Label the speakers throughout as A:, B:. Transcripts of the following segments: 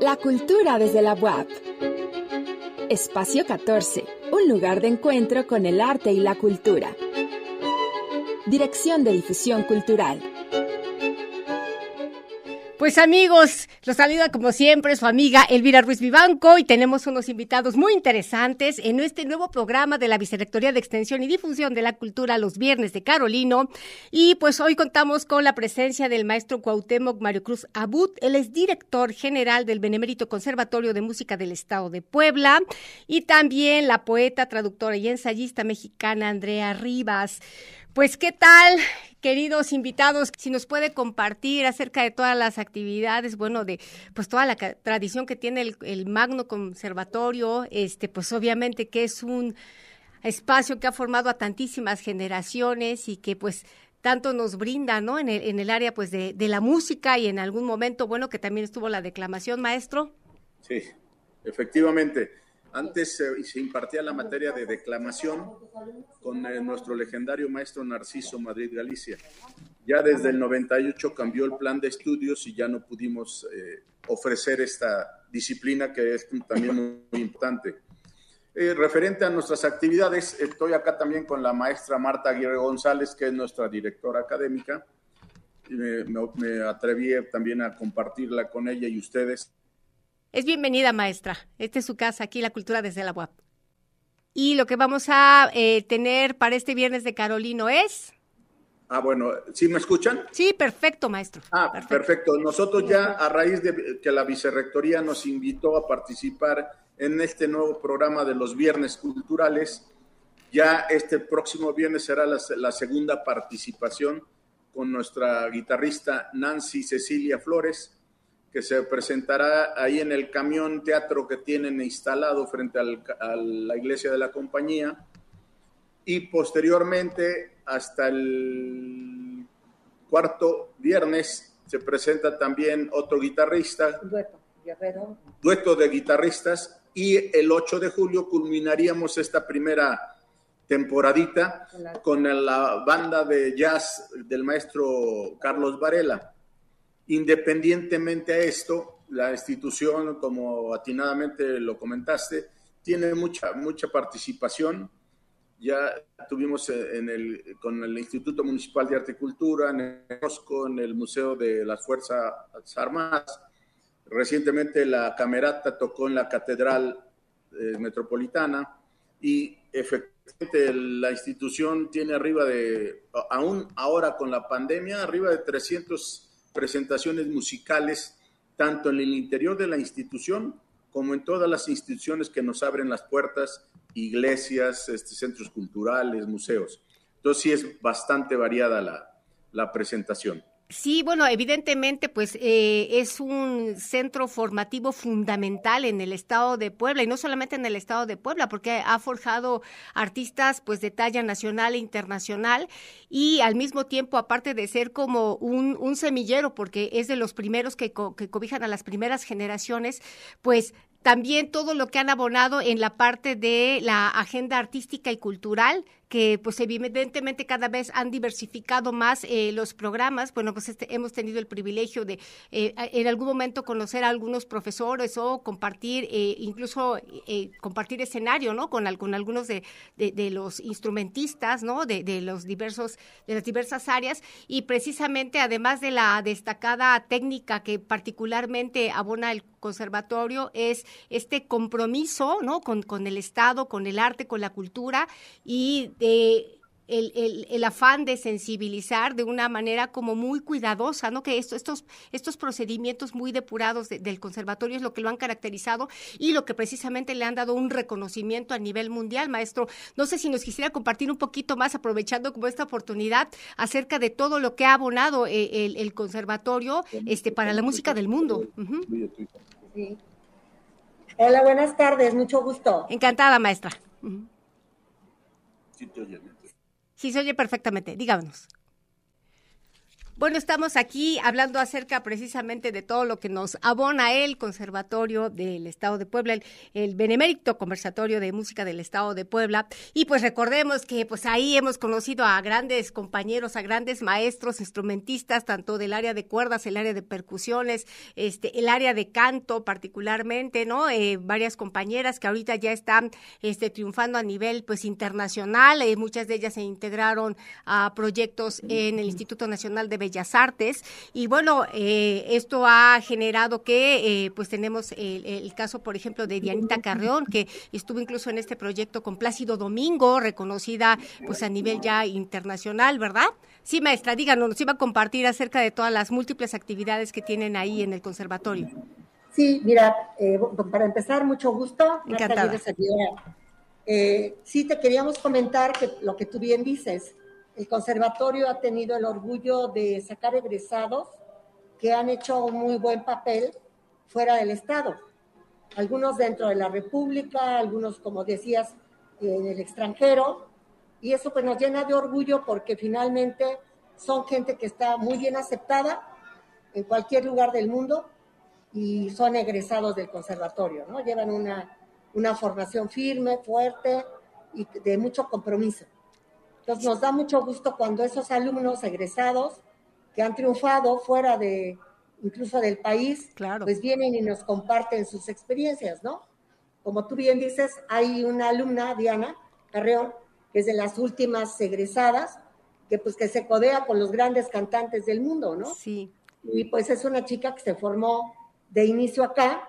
A: La cultura desde la UAP. Espacio 14, un lugar de encuentro con el arte y la cultura. Dirección de Difusión Cultural.
B: Pues amigos, los saluda como siempre su amiga Elvira Ruiz Vivanco y tenemos unos invitados muy interesantes en este nuevo programa de la Vicerrectoría de Extensión y Difusión de la Cultura los viernes de Carolino. Y pues hoy contamos con la presencia del maestro Cuauhtémoc Mario Cruz Abut. Él es director general del Benemérito Conservatorio de Música del Estado de Puebla y también la poeta, traductora y ensayista mexicana Andrea Rivas. Pues, ¿qué tal? Queridos invitados, si nos puede compartir acerca de todas las actividades, bueno, de pues toda la tradición que tiene el, Magno Conservatorio, este, pues obviamente que es un espacio que ha formado a tantísimas generaciones y que pues tanto nos brinda, ¿no? En el, en el área pues de, de la música y en algún momento, bueno, que también estuvo la declamación, maestro.
C: Sí, efectivamente. Antes se impartía la materia de declamación con eh, nuestro legendario maestro Narciso Madrid Galicia. Ya desde el 98 cambió el plan de estudios y ya no pudimos eh, ofrecer esta disciplina que es también muy importante. Eh, referente a nuestras actividades, estoy acá también con la maestra Marta Aguirre González, que es nuestra directora académica. Me, me atreví también a compartirla con ella y ustedes
B: es bienvenida, maestra. Esta es su casa, aquí la cultura desde la UAP. Y lo que vamos a eh, tener para este viernes de Carolino es...
C: Ah, bueno, ¿sí me escuchan?
B: Sí, perfecto, maestro.
C: Ah, perfecto. Nosotros ya, a raíz de que la vicerrectoría nos invitó a participar en este nuevo programa de los viernes culturales, ya este próximo viernes será la, la segunda participación con nuestra guitarrista Nancy Cecilia Flores que se presentará ahí en el camión teatro que tienen instalado frente a la iglesia de la compañía. Y posteriormente, hasta el cuarto viernes, se presenta también otro guitarrista. Dueto, Dueto de guitarristas. Y el 8 de julio culminaríamos esta primera temporadita con la banda de jazz del maestro Carlos Varela. Independientemente a esto, la institución, como atinadamente lo comentaste, tiene mucha, mucha participación. Ya tuvimos en el, con el Instituto Municipal de Arte y Cultura, en el en el Museo de las Fuerzas Armadas. Recientemente la Camerata tocó en la Catedral eh, Metropolitana y efectivamente la institución tiene arriba de, aún ahora con la pandemia, arriba de 300 presentaciones musicales tanto en el interior de la institución como en todas las instituciones que nos abren las puertas, iglesias, este, centros culturales, museos. Entonces sí es bastante variada la, la presentación.
B: Sí, bueno, evidentemente, pues eh, es un centro formativo fundamental en el estado de Puebla y no solamente en el estado de Puebla, porque ha forjado artistas, pues de talla nacional e internacional y al mismo tiempo, aparte de ser como un, un semillero, porque es de los primeros que, que cobijan a las primeras generaciones, pues también todo lo que han abonado en la parte de la agenda artística y cultural que pues evidentemente cada vez han diversificado más eh, los programas. Bueno, pues este, hemos tenido el privilegio de eh, en algún momento conocer a algunos profesores o compartir, eh, incluso compartir escenario, ¿no? Con, con algunos de, de, los instrumentistas, ¿no? De, de, los diversos, de las diversas áreas y precisamente además de la destacada técnica que particularmente abona el conservatorio es este compromiso, ¿no? Con, con el Estado, con el arte, con la cultura y de el, el, afán de sensibilizar de una manera como muy cuidadosa, ¿no? Que esto, estos, estos procedimientos muy depurados del conservatorio es lo que lo han caracterizado y lo que precisamente le han dado un reconocimiento a nivel mundial, maestro. No sé si nos quisiera compartir un poquito más, aprovechando como esta oportunidad, acerca de todo lo que ha abonado eh, el, conservatorio este, para la música del mundo.
D: Hola, buenas tardes, mucho gusto.
B: Encantada, maestra. Sí, se oye perfectamente. Díganos. Bueno, estamos aquí hablando acerca precisamente de todo lo que nos abona el Conservatorio del Estado de Puebla, el, Benemérito Conversatorio de Música del Estado de Puebla. Y pues recordemos que pues ahí hemos conocido a grandes compañeros, a grandes maestros, instrumentistas, tanto del área de cuerdas, el área de percusiones, este, el área de canto particularmente, ¿no? Eh, varias compañeras que ahorita ya están este, triunfando a nivel pues internacional, eh, muchas de ellas se integraron a proyectos en el Instituto Nacional de Bellas Artes. Y bueno, eh, esto ha generado que eh, pues tenemos el, caso, por ejemplo, de Dianita Carreón, que estuvo incluso en este proyecto con Plácido Domingo, reconocida pues a nivel ya internacional, ¿verdad? Sí, maestra, díganos, nos iba a compartir acerca de todas las múltiples actividades que tienen ahí en el conservatorio.
D: Sí, mira, eh, para empezar, mucho gusto.
B: Encantada.
D: sí, te queríamos comentar que lo que tú bien dices, el conservatorio ha tenido el orgullo de sacar egresados que han hecho un muy buen papel fuera del Estado. Algunos dentro de la República, algunos, como decías, en el extranjero. Y eso pues nos llena de orgullo porque finalmente son gente que está muy bien aceptada en cualquier lugar del mundo y son egresados del conservatorio, ¿no? Llevan una, una formación firme, fuerte y de mucho compromiso. Entonces nos da mucho gusto cuando esos alumnos egresados que han triunfado fuera de incluso del país, pues vienen y nos comparten sus experiencias, ¿no? Como tú bien dices, hay una alumna, Diana Carreón, que es de las últimas egresadas, que pues que se codea con los grandes cantantes del mundo, ¿no?
B: Sí.
D: Y pues es una chica que se formó de inicio acá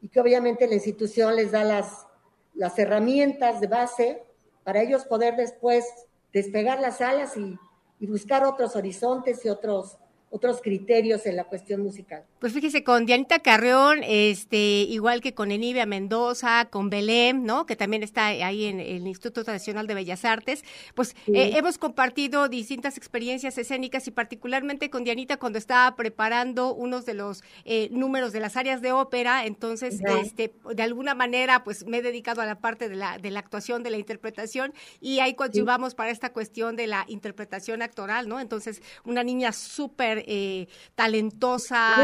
D: y que obviamente la institución les da las, las herramientas de base para ellos poder después despegar las alas y, y buscar otros horizontes y otros otros criterios en la cuestión musical.
B: Pues fíjese, con Dianita Carreón, este, igual que con Enivia Mendoza, con Belém, ¿no? Que también está ahí en el Instituto Nacional de Bellas Artes, pues eh, hemos compartido distintas experiencias escénicas y particularmente con Dianita cuando estaba preparando unos de los eh, números de las áreas de ópera, entonces, este, de alguna manera, pues me he dedicado a la parte de la, de la actuación, de la interpretación, y ahí coadyuvamos para esta cuestión de la interpretación actoral, ¿no? Entonces, una niña súper eh, talentosa,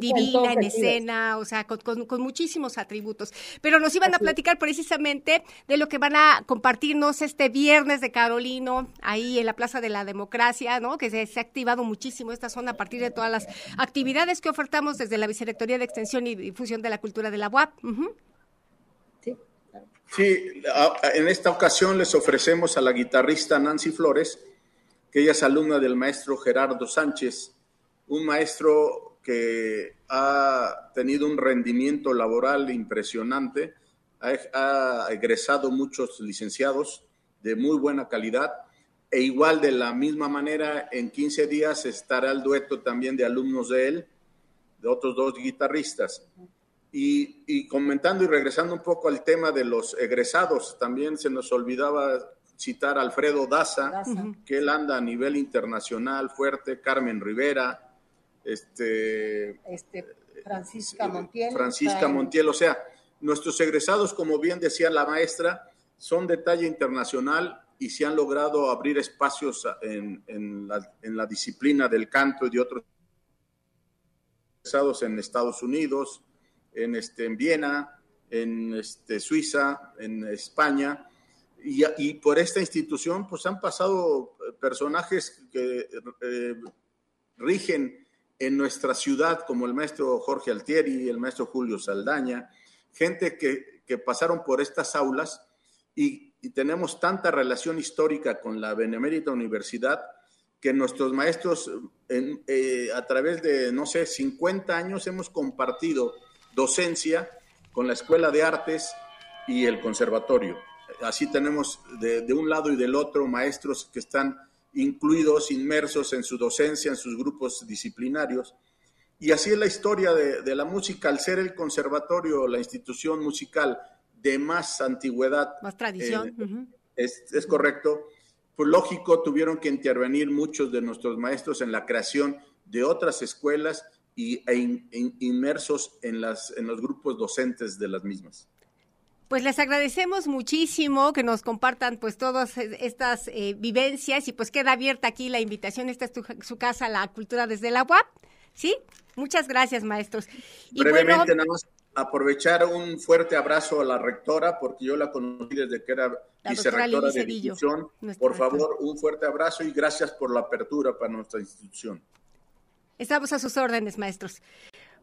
B: divina en escena, o sea, con, muchísimos atributos. Pero nos iban a platicar precisamente de lo que van a compartirnos este viernes de Carolino, ahí en la Plaza de la Democracia, ¿no? Que se, ha activado muchísimo esta zona a partir de todas las actividades que ofertamos desde la Vicerrectoría de Extensión y Difusión de la Cultura de la UAP.
C: Sí. Sí, en esta ocasión les ofrecemos a la guitarrista Nancy Flores que ella es alumna del maestro Gerardo Sánchez, un maestro que ha tenido un rendimiento laboral impresionante, ha, egresado muchos licenciados de muy buena calidad e igual de la misma manera en 15 días estará el dueto también de alumnos de él, de otros dos guitarristas. Y, y, comentando y regresando un poco al tema de los egresados, también se nos olvidaba citar a Alfredo Daza, que él anda a nivel internacional fuerte, Carmen Rivera, este,
D: este Francisca Montiel.
C: Francisca Montiel, o sea, nuestros egresados, como bien decía la maestra, son de talla internacional y se han logrado abrir espacios en, en, la, en la, disciplina del canto y de otros egresados en Estados Unidos, en, este, en Viena, en este, Suiza, en España, y, por esta institución pues han pasado eh, personajes que eh, rigen en nuestra ciudad, como el maestro Jorge Altieri, el maestro Julio Saldaña, gente que, que pasaron por estas aulas y, tenemos tanta relación histórica con la Benemérita Universidad que nuestros maestros eh, a través de, no sé, 50 años hemos compartido docencia con la Escuela de Artes y el Conservatorio así tenemos de, un lado y del otro maestros que están incluidos, inmersos en su docencia, en sus grupos disciplinarios. Y así es la historia de, la música, al ser el conservatorio, la institución musical de más antigüedad.
B: Más tradición.
C: Eh, es, correcto. Pues lógico, tuvieron que intervenir muchos de nuestros maestros en la creación de otras escuelas y, e inmersos en, las, en los grupos docentes de las mismas.
B: Pues les agradecemos muchísimo que nos compartan pues todas estas eh, vivencias y pues queda abierta aquí la invitación. Esta es su casa, la cultura desde la UAP. ¿Sí? Muchas gracias, maestros.
C: Brevemente, nada más aprovechar un fuerte abrazo a la rectora, porque yo la conocí desde que era vicerrectora de institución. Por favor, un fuerte abrazo y gracias por la apertura para nuestra institución.
B: Estamos a sus órdenes, maestros.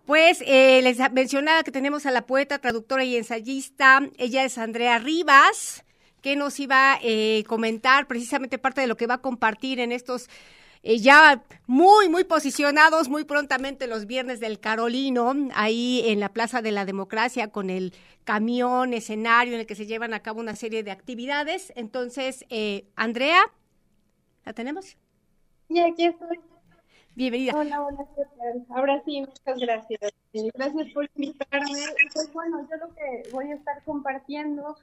B: Pues eh, les mencionaba que tenemos a la poeta, traductora y ensayista. Ella es Andrea Rivas, que nos iba a eh, comentar precisamente parte de lo que va a compartir en estos eh, ya muy, muy posicionados muy prontamente los viernes del Carolino, ahí en la Plaza de la Democracia, con el camión, escenario en el que se llevan a cabo una serie de actividades. Entonces, Andrea, ¿la tenemos?
E: Sí, aquí estoy.
B: Bienvenida.
E: Hola, hola, Ahora sí, muchas gracias. Gracias por invitarme. Pues bueno, yo lo que voy a estar compartiendo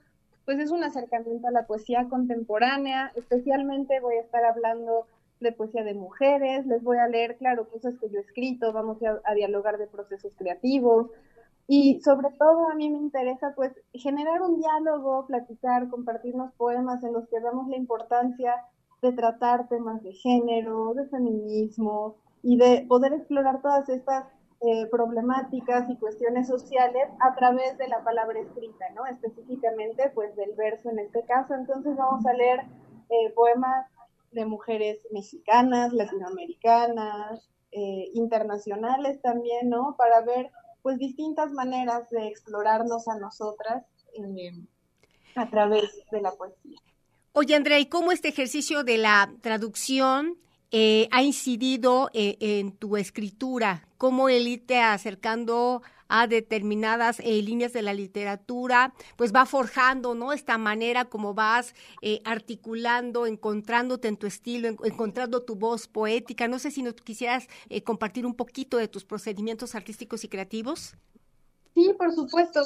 E: pues es un acercamiento a la poesía contemporánea, especialmente voy a estar hablando de poesía de mujeres, les voy a leer, claro, cosas que yo he escrito, vamos a, a dialogar de procesos creativos y sobre todo a mí me interesa pues generar un diálogo, platicar, compartirnos poemas en los que damos la importancia de tratar temas de género, de feminismo, y de poder explorar todas estas eh, problemáticas y cuestiones sociales a través de la palabra escrita, ¿no? Específicamente, pues del verso en este caso. Entonces vamos a leer eh, poemas de mujeres mexicanas, latinoamericanas, eh, internacionales también, ¿no? Para ver, pues, distintas maneras de explorarnos a nosotras a través de la poesía.
B: Oye, Andrea, ¿y cómo este ejercicio de la traducción eh, ha incidido eh, en tu escritura? ¿Cómo el irte acercando a determinadas eh, líneas de la literatura, pues va forjando, ¿no? Esta manera como vas articulando, encontrándote en tu estilo, encontrando tu voz poética. No sé si nos quisieras compartir un poquito de tus procedimientos artísticos y creativos.
E: Sí, por supuesto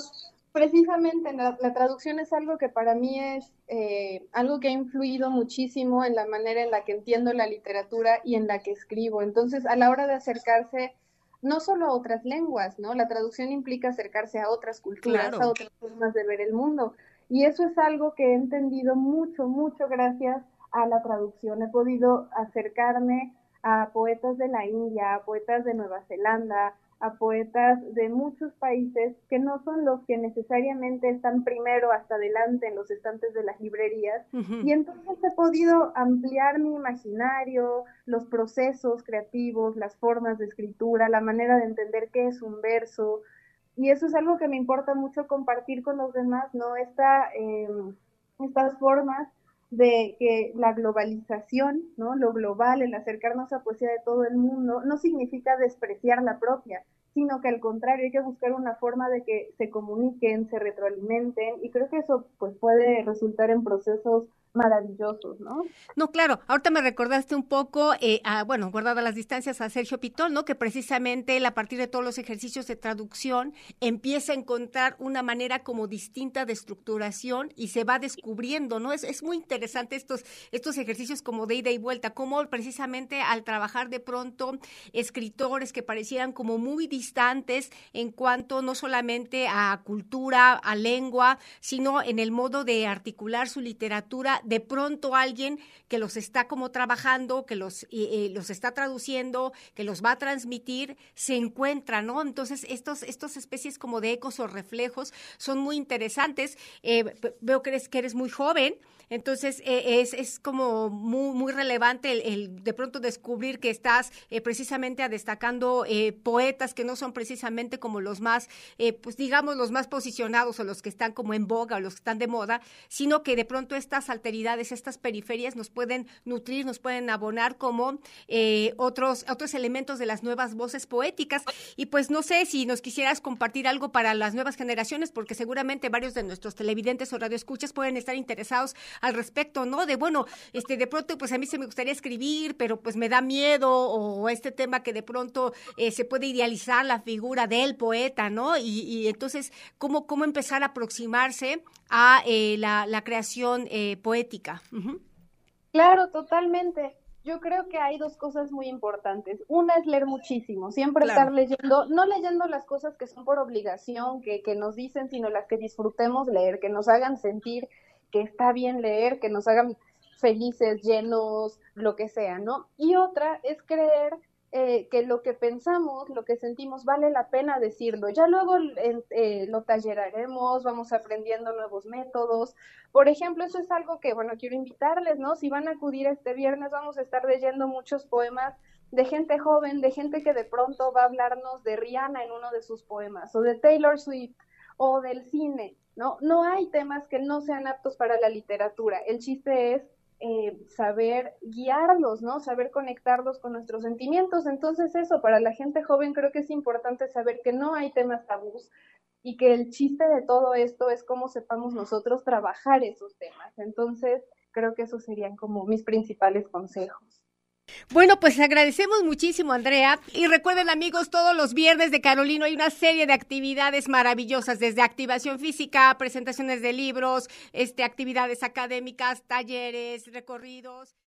E: precisamente la, traducción es algo que para mí es eh, algo que ha influido muchísimo en la manera en la que entiendo la literatura y en la que escribo. Entonces, a la hora de acercarse no solo a otras lenguas, ¿no? La traducción implica acercarse a otras culturas, a otras formas de ver el mundo. Y eso es algo que he entendido mucho, mucho gracias a la traducción. He podido acercarme a poetas de la India, a poetas de Nueva Zelanda, a poetas de muchos países que no son los que necesariamente están primero hasta adelante en los estantes de las librerías. Y entonces he podido ampliar mi imaginario, los procesos creativos, las formas de escritura, la manera de entender qué es un verso. Y eso es algo que me importa mucho compartir con los demás, ¿no? Esta, em, estas formas de que la globalización, ¿no? Lo global, el acercarnos a poesía de todo el mundo, no significa despreciar la propia, sino que al contrario hay que buscar una forma de que se comuniquen, se retroalimenten y creo que eso pues puede resultar en procesos maravillosos, ¿no?
B: No, claro, ahorita me recordaste un poco, eh, a, bueno, guardada las distancias, a Sergio Pitol, ¿no? Que precisamente él, a partir de todos los ejercicios de traducción, empieza a encontrar una manera como distinta de estructuración y se va descubriendo, ¿no? Es, es muy interesante estos, estos ejercicios como de ida y vuelta, como precisamente al trabajar de pronto escritores que parecieran como muy distantes en cuanto no solamente a cultura, a lengua, sino en el modo de articular su literatura de pronto alguien que los está como trabajando, que los, los está traduciendo, que los va a transmitir, se encuentra, ¿no? Entonces, estos, estas especies como de ecos o reflejos son muy interesantes. Eh, veo que eres, que eres muy joven. Entonces, eh, es, es, como muy, muy relevante el, de pronto descubrir que estás eh, precisamente destacando eh, poetas que no son precisamente como los más, pues digamos, los más posicionados o los que están como en boga o los que están de moda, sino que de pronto estas alteridades, estas periferias nos pueden nutrir, nos pueden abonar como otros, otros elementos de las nuevas voces poéticas. Y pues no sé si nos quisieras compartir algo para las nuevas generaciones, porque seguramente varios de nuestros televidentes o radioescuchas pueden estar interesados al respecto, ¿no? De bueno, este de pronto pues a mí se me gustaría escribir, pero pues me da miedo o este tema que de pronto eh, se puede idealizar la figura del poeta, ¿no? Y, entonces, ¿cómo, ¿cómo empezar a aproximarse a eh, la, creación eh, poética?
E: Claro, totalmente. yo creo que hay dos cosas muy importantes. Una es leer muchísimo, siempre estar leyendo, no leyendo las cosas que son por obligación, que, que nos dicen, sino las que disfrutemos leer, que nos hagan sentir que está bien leer, que nos hagan felices, llenos, lo que sea, ¿no? Y otra es creer eh, que lo que pensamos, lo que sentimos, vale la pena decirlo. Ya luego eh, lo talleraremos, vamos aprendiendo nuevos métodos. Por ejemplo, eso es algo que, bueno, quiero invitarles, ¿no? Si van a acudir este viernes, vamos a estar leyendo muchos poemas de gente joven, de gente que de pronto va a hablarnos de Rihanna en uno de sus poemas, o de Taylor Swift, o del cine, ¿no? No hay temas que no sean aptos para la literatura. El chiste es eh, saber guiarlos, ¿no? Saber conectarlos con nuestros sentimientos. Entonces eso, para la gente joven creo que es importante saber que no hay temas tabús y que el chiste de todo esto es cómo sepamos nosotros trabajar esos temas. Entonces creo que esos serían como mis principales consejos.
B: Bueno, pues agradecemos muchísimo, Andrea. Y recuerden, amigos, todos los viernes de Carolino hay una serie de actividades maravillosas, desde activación física, presentaciones de libros, este, actividades académicas, talleres, recorridos.